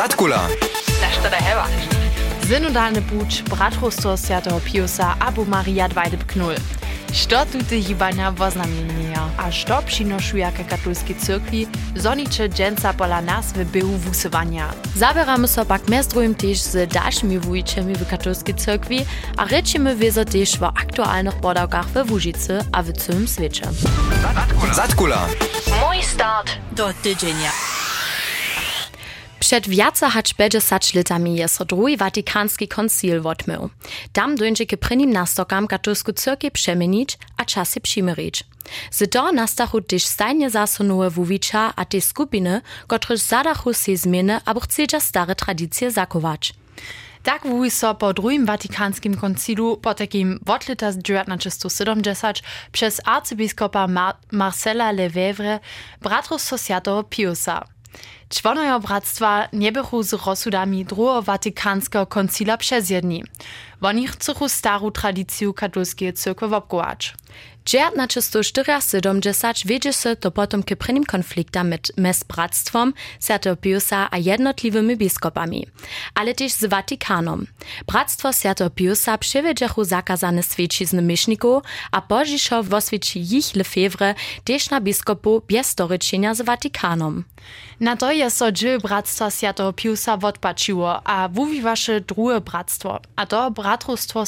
Zatkula. Nešto da heva. Synodalny buč Bratrostwo Świętego Piusa Abu Maria Dwajdeb Knull. Što tutaj hibania woznamienia, a što przynoszuje katolskiej cyrkwi, zonicze dżęca pola nas w byłu wusywania. Zabieramy so pak mestrujem też z dalszymi wujczami w katolskiej cyrkwi, a rečimy wiezo też w aktualnych podałkach we Wóżycy a w całym świecie. Zatkula. Mój start do tydzienia. Przed wiaca hać 50 latami jest so drugi Watykanski koncil wotmył. Tam dojdzie k prynim nastokam katolsku cyrkię przemienić, a czasy przymyrić. Z to nastachu też stajnie zasunuje wuwicza a te skupiny, które zadachu się zmiany, aby chcedza stare tradycje zachować. Tak wuj so po drugim Watikanskim koncilu po takim wotlita z 1970 przez arcybiskupa Mar Marcela Lefebvre Bratrostwo Świętego Piusa. Członojo bractwa nie bychu z rozsudami drugiego Watykanskiego koncila przez jedni. Oni chcą starą tradycję katolskiej cyrkwy. 1974 wiedzie się to potem k prynnym konfliktom mes bractwom Świętego Piusa a jednotliwymi biskupami, ale też z Watykanom. Bractwo Świętego Piusa przywiedzechu zakazane świecizny myszników, a pożiszo woswieci ich Lefebvre też na biskupu bez z Watykanom. Na to je so dżil bractwa Świętego Piusa odpačiło, a wuwiwaše drugie bractwo, a to bratrostwo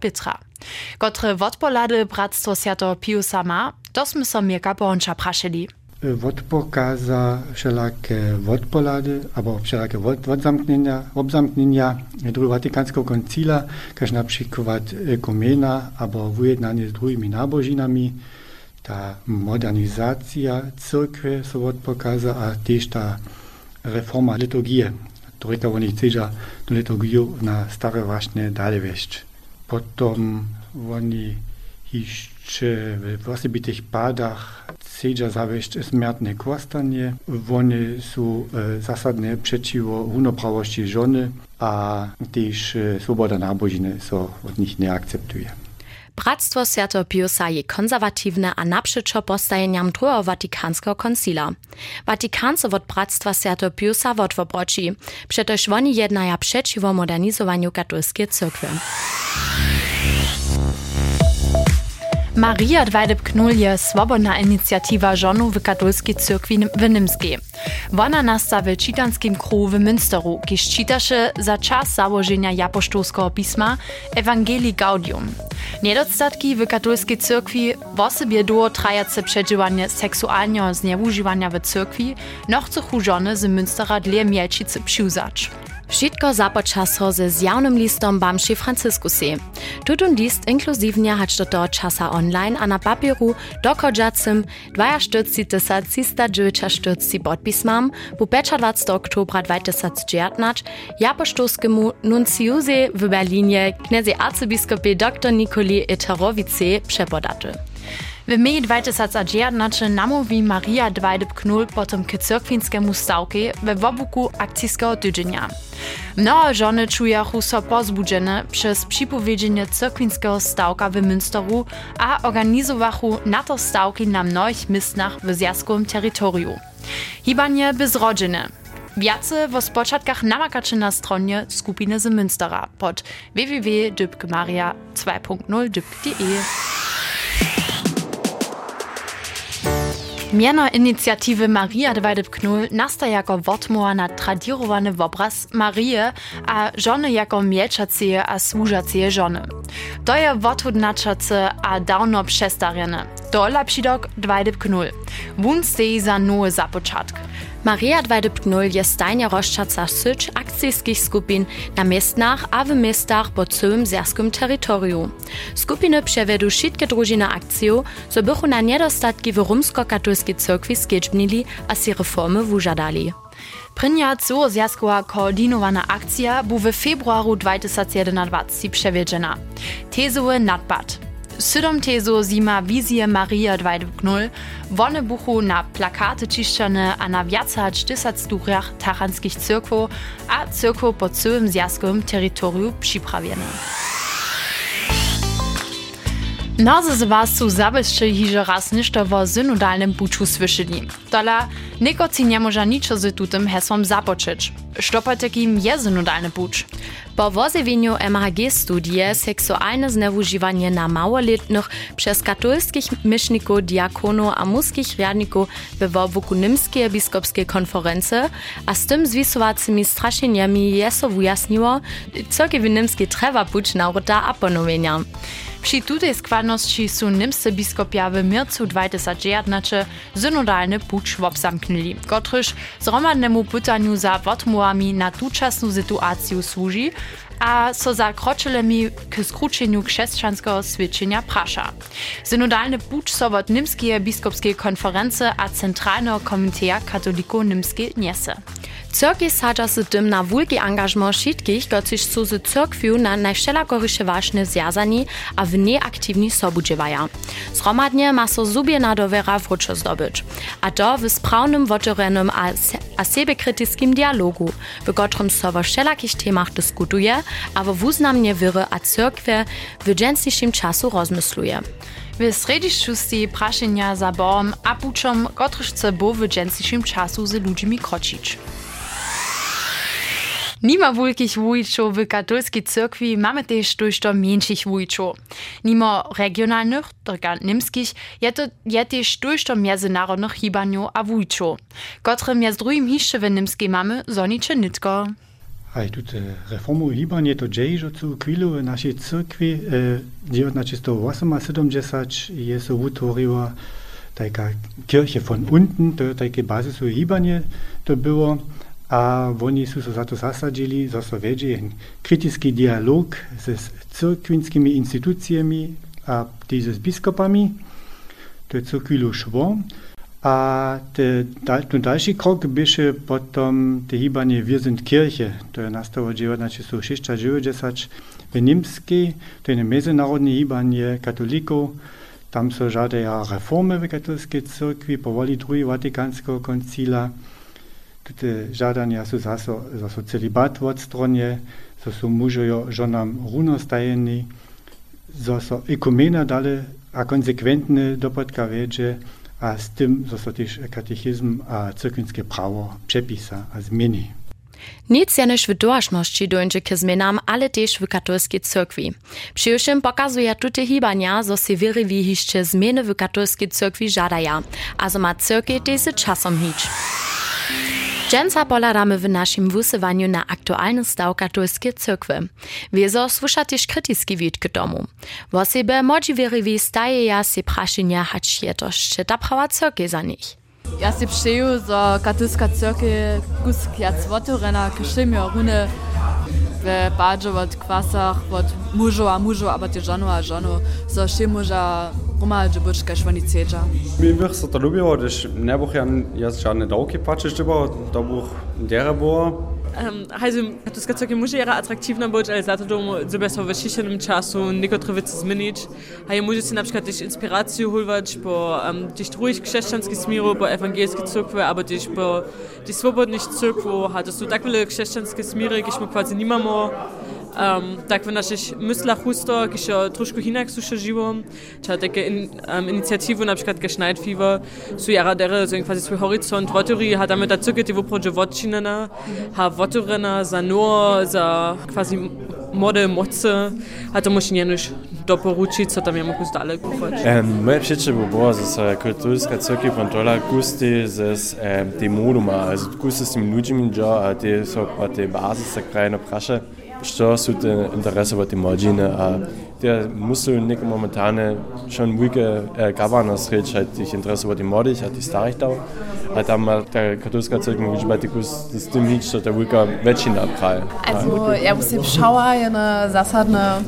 Pietra. Kotre wodpolady Bratstwo Świętego Piusa ma, to sme so Mirka Bohonča prašili. Wodpokaza wszelakie wodpolady, albo wszelakie wod, wodzamknienia, obzamknienia drugiego Watykanskiego koncila, każ na przykład ekumena, albo wyjednanie z drugimi nabożinami, ta modernizacja cyrkwy so wodpokaza, a też ta reforma liturgii, którą oni chcą tę liturgię na stare właśnie dalej wieść. Potom oni jeszcze w osobitych padach chcą zawieść śmiertne kłastanie. Oni są e, zasadnie przeciwko równoprawości żony, a też e, swoboda nabożiny so od nich nie akceptuje. Bratstwo Świętego Piusa je konserwatywne a naprzeczo postajenjam drugiego Watykanskiego koncila. Watykance od Bratstwa Świętego Piusa odwobroci, przetoż oni jednaja przeciwko modernizowaniu katolskiej cyrkwy. Maria Dwajdeb Knul je swobodna inicjatywa żonu w katolskiej cyrkwi w Nimskiej. Ona nasta w czytanskim w Münsteru, kiż czytasze za czas założenia japosztolskiego pisma Ewangelii Gaudium. Niedostatki w katolskiej cyrkwi w osobie było trajace przeżywanie seksualnego zniewużywania w cyrkwi, no chcą żony z Münstera dla Mielčicy przyuzać. Wszystko započaso ze zjawnym listom Bamši. Tutun list inkluzivnie hać do toho czasa online, a na papieru dokodżacym 240 podpismam, bu 25 oktobra 2019 japoštolskemu nunciuze w Berlinie knezie arcybiskupie dr Nikoli Eterowice przepodaty. W mej 2019 namówi Maria Dwajdeb Knul potem k cyrkwinskiemu stawke we wobuku akcijskiego tydzienia. Mnoho żony czujachu so pozbudzene przez przypowiedzenie cyrkwinskiego stawka w Münsteru a organizowachu na to stawki na mnohich miejscach w zjaskowym terytorium. Hibanie bezrodzene. Wiace w spočatkach namakacze na stronie skupiny z Münstera pod www.dybkmaria2.0.de. Miano inicjatywy Maria Dwajdeb Knul nasta jako wotmoa na tradirowany obraz Marie, a żony jako mielczacie a służacie żony. To je wothudnačace a dawno przestarjene. To lepšidok Dwajdeb Knul. Wun stej za nowy. Maria dweide pgnolje Stein Roschatzer Syč akcijskih skupin na mestnah, a v mestah po celem zerskom teritoriju. Skupine převedu šitke družina akcijo, so bychu na nedostatki v rumsko-katolski cerkvi skečbnili a si reformy vúžadali. Prinja zo zjaskoa koordinowana akcija bu w februaru 2021 przewiedziena. Tezowe nadbat. Sydom teso Sima Visier Maria dwajdwknul, wonne buchu na plakate čiščane, a na vjacač tisac durjah taranskih a Zirko po celem zjaskom teritoriju pripravljene. Nozy z was su zabezče hiže raz ništo vo synodalnym buču słyszeli. Dola, nekoci nie może niczo z tutym hesłom zapoczyć. Što po takim je synodalny buč? Po wozewieniu MHG studie seksualne zneużywanie na małoletnych przez katolskich myszników, diakonów a muskich riadników we wobuku Nimskiej biskupskiej konferencji, a z tym zwisowacymi straszeniami je so wyjasniło, co w Nimskiej trzeba być naroda a ponowienia. Przy tutej składności są niemscy biskupia w mircu 2019 synodalny pucz wobzamknęli, kotryż zromadnemu pytaniu za odmowami na tuczasną sytuację służy, a so za kroczylemi k skručenju krzesťanského svědčenia prasza. Synodalny pucz so od Nimskie biskupskiej konference a Centralnego Komiteja Katolików Nimskie niese. Cyrki sadza se tym na wulki angażment wszystkich, którzy są z cyrkwiu na najszczelakorysze ważne związani a w nieaktywni sobudziewają. Zromadnie ma so zubie na dowera wróczo zdobyć. A to w sprawnym woczorenym a, a sebekrytyskim dialogu, w którym so w wszelakich temach dyskutuje, a w uznamnie wiry a cyrkwie w dżęsniejszym czasu rozmysluje. W središću si prašenja za Bohom a pučom, kotryž bo w dżęsniejszym czasu z ludźmi kročić. Nima wulkich wujczów w katolskiej cyrkwi mamy też dużo mniejszych wujczów. Nimo regionalnych, tylko niemskich, je, to, je też dużo międzynarodnych hibaniów a wujczów, które między drugim jeszcze w niemskiej mamy zonicze nitko. A i tutaj reformu hibanie to dzieje, co chwilu w naszej cyrkwi e, 1978 jest utworzyła taka kirche von unten, to takie bazisowe hibanie to było. A oni sú sa za to zasadili, zo so vedie kritický dialog s cyrkwinskimi instytucjami a tiež s biskupami. To je cyrkwilu szło. A te, ten dalszy krok byše potom te hibanie Wir sind Kirche. To je nastało 1996 w Niemskiej. To je międzynarodne hibanie katolików. Tam są żadne reformy w katolickiej cyrkwi po Watykańskiego koncila. Te žadania sú zase, zase celibat od stronie, so sú mužojo ženám runostajení, zase ekumena dale a konsekwentne dopodka vedže a s tym zase też katechizm a cyrkwinskie prawo przepisa a zmieni. Nic jenoż w dołażności dojdzie ale też w katolskiej cyrkwi. Przyjuszym pokazuje tutaj hibania, że się wiry wihiszcze zmiany w katolskiej cyrkwi żadaja, a że ma cyrkwi też. Dżęca poladamy w naszym wysywaniu na aktualny staw katolskiej cyrkwy. Wiezo słysza też krytycki wid k domu. W osobie możliwie staje ja się praszenia, hać je to jeszcze ta prawa cyrkwi za nich. Ja si přeju, że katolska cyrkwi kusk jac otvorena k všem runy ve badžovat kvasah od mužova mužo, ampak je žanova žano, so še moža pomaže boš kaj švaniceža. Mi bih se to ljubilo, da ne boh ja, jaz žene davke plačeš, da bo, da boh dera bo. To ska całkiem może jara attraktywna być, ale za to domu so w dzisiejszym czasu niektóre rzeczy zmienić. A ja może się na przykład też inspirację hulwać po um, też ruhig chrześcijańskie smiru, po ewangelskie cyrkwy, albo też po tych swobodnych cyrkwu. A to są tak wiele chrześcijańskie smiry, jakieśmy quasi nie mamy. Um, tako da ćeš mysla husto, ki še trošku hinak suše živo, če teke in, um, inicijativu, naprimer, ki šnajd fivo, su jara dere, so in kvazi svoj horizont votori, ha dame da cuke ti vopro životčinena, ha votorena za no, za kvazi mode moce, a to moš njenuš doporučiti, co tam je mogo zdale kupoč. Um, moje všeče bo bilo, da se kulturska cuke kontrola kusti z um, tem moduma, z kusti s tem ljudmi, da te so pa te baze, se krajno vprašajo što su te interesovati mlađine, a te musu neke momentane schon vuike eh, gavana sreći, a tih interesovati mladih, a tih starih dal, a tam ta katolska crkva može biti s tim nič, što ta vuika većina kraj. Also, ja musím šała je na zasadne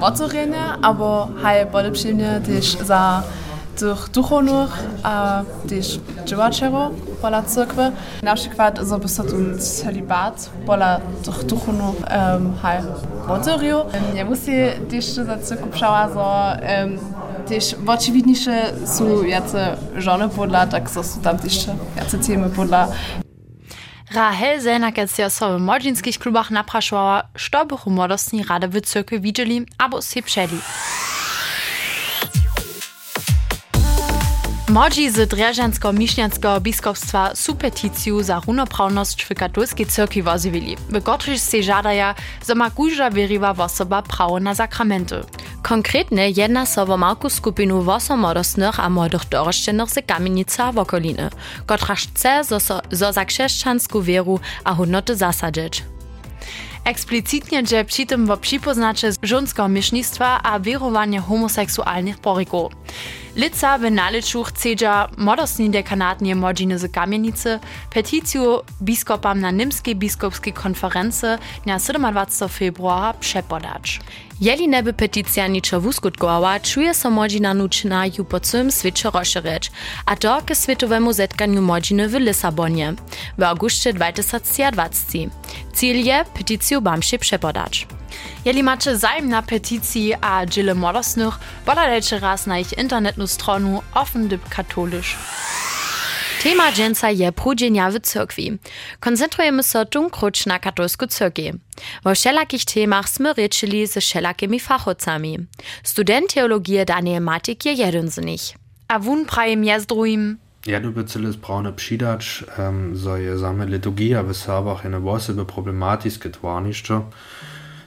otvorenie, aber haj bode przyjemnie też za tych duchownych a też działaczero pola cyrkwy. Na przykład so by so ten celibat pola tych duchownych um, haj wodzoriu. Ja musi też za cyrku przała, so um, też oczywidniejsze są jacy żony podla, tak so są tam też jacy temy podla. Rahel Selnakec je so w młodzieńskich klubach napraszała, što by młodostni rady w cyrkwi widzieli, albo się przeli. Młodzi z Dreżansko-Miśnianskiego biskupstwa su peticiju za runoprawność w katolskiej cyrkwi wozywili, w której się żadaja, że ma każda wierywa osoba prawo na sakramenty. Konkretnie jedna so o małku skupinu wosomodostnych a młodych doroszczenych z kamienica w okoliny, która chce zo, za wieru a hodnoty zasadzić. Eksplicitnie, że przy tym wo przypoznacze żonskiego miesznictwa a wierowanie homoseksualnych porików. Lica w naliczu chcedza modostni dekanatnie młodziny z kamienicy peticju biskopam na Nimskiej biskupskiej konferencji na 27 februara przepodać. Jeli neby peticja niczo wuskutkowa, czuje so młodzina nučena ju po całym świecie rozszerzyć, a to ke światowemu zetkaniu młodziny w Lisabonie w augustie 2020. Cel je peticju bamsie przepodać. Jeli macie zajem na peticji a dziele młodostnych, podajcie raz na ich internetną stronę offendyb katolisch. Tema dżęca je prudzenia w cyrkwi. Koncentrujemy się tunkruć na katolsku cyrkwi. Wo wszelakich temach sme rečili ze wszelakimi fachowcami. Student teologii Daniel Matik je jeden z nich. A wun prajem je z drugim. Ja, du bezilles braune přidać, um, so je same liturgia w Serbach eine wosebe problematiske twarnišće.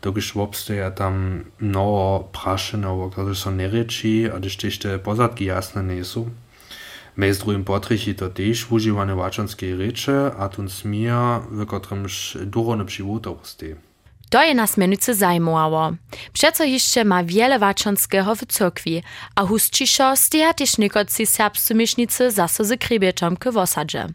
Dokiž obstoja tam mnoho prašenov, ktoré sú nereči, a když ešte pozadky jasne nie sú. Mez drugim potrichy to też używane waczonskie recze, a tun smir, w którymś duchowne przywód stoi. To je nas menuce zajmowało. Przeco jeszcze ma wiele waczonskiego w cyrkwi, a hustciszo steja też niekoci serbscy miesznicy zaso z krybieczom k wosadze.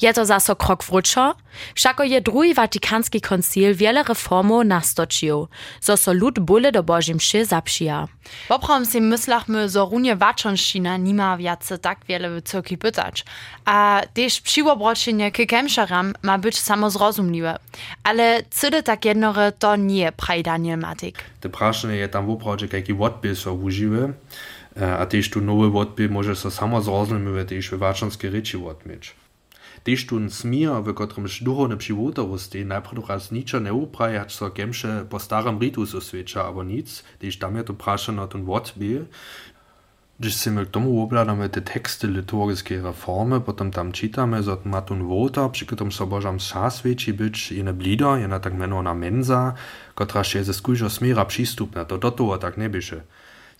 Je to zaso krok wróczo, wszako je drugi Watykanski koncil wiele reformów nastoczył, zo so lud bóle do Bożym mszy zapsija. Poprawom si myslachmy, zo runie waczonszina nima wiace tak wiele w cyrkwi pytać, a też przyłobroczenie k kemszaram ma być samozrozumliwe. Ale cydy tak jednore to nie praj Daniel Matik. Te prašenie je tam jaki odpis so używy, a też tu nowy odpis może so samozrozumliwe też w waczonskie reči odmieć. Tištun smija, v katerem duhovne životorosti najprej niča ne upraja, so kemše po starem ritu susveča, abo nic, tiž tam je to vprašano ten vodbi. Když si my k tomu obladame te teksty liturgijske reforme, potem tam čitame z od Matun Vota, pri katerem so božam sasveči byč jene blido, jena tak menovana menza, kotra še ze skužo smera přístupna, to do toho tak nebyše.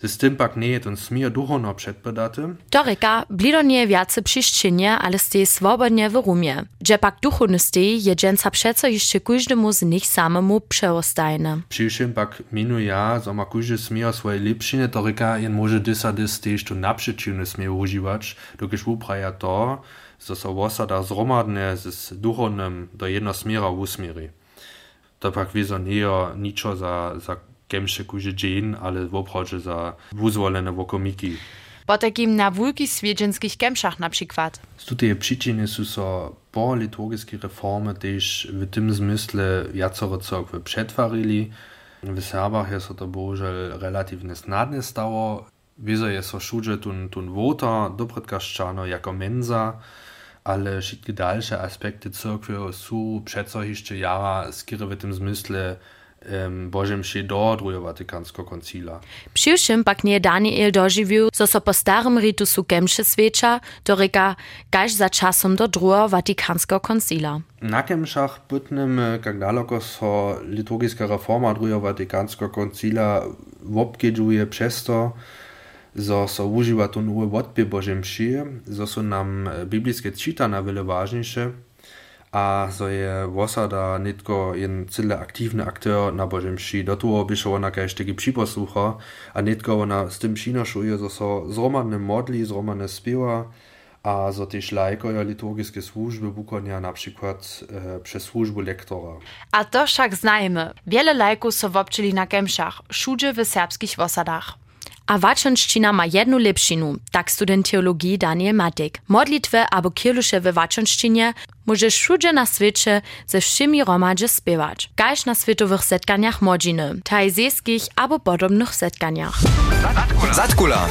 Z tym pak nie je ten smir duchono przedpodaty. Doreka, blido nie wiace przyszczenie, ale stej swobodnie w rumie. Że pak duchowny stej je dżęca przeco jeszcze każdemu z nich samemu przeostajne. Przyszczym pak minu ja, że ma każdy smir swoje lepsziny, doreka jen może dysa dys też tu naprzeciwny smir używać, dokąd upraja to, że so osada zromadne z duchownym do jedno smira usmiri. To pak wieso nie niczo za, za kemše kuže dżin, ale w obchodzie za wuzwolone wokomiki. Po takim na wulki swiedzenskich kemszach na przykład. Tutaj przyczyny są so po liturgiskie reformy też w tym zmysle jacore cokwy przetwarili. W Serbach jest to bohužel relatywnie snadne stało. Wieso jest so wszędzie tun, tun wota, dobrytkaszczano jako menza, ale wszystkie dalsze aspekty cyrkwi są przeco jeszcze jara skiery w tym zmysle Božem še do druhého Vatikanského koncila. Přiwšim pak nie Daniel dožiwił, zo so po starym ritu su kemše sveča, to reka, kaž za časom do druhého Vatikanského koncila. Na kemšach bytnym, jak daleko so liturgijska reforma druhého Vatikanského koncila wobkedżuje przez to, zo so używa tu nowe odpie Bożym mszy, zo są nam biblijskie czytania wiele ważniejsze, a so je wosada nitko jen cyle aktywny akteur na Bożym mszy. Do toho byše ona kaž tegi připoslucha a nitko ona z tym přinošuje, so so zromadne modli, zromadne spiewa, a so też lajkoja liturgiskie służby wykonia na przykład e, przez służbu lektora. A to však znajemy. Wiele lajków so wobczyli na kemszach, wszędzie w serbskich wosadach. A waczonszczyna ma jedną lepszinu, tak student teologii Daniel Matek. Modlitwy albo kielusze w waczonszczynie możesz wszędzie na świecie ze wszymi romadzie spiewać. Każ na światowych setkaniach młodziny, tajzejskich albo podobnych setkaniach. Zatkula.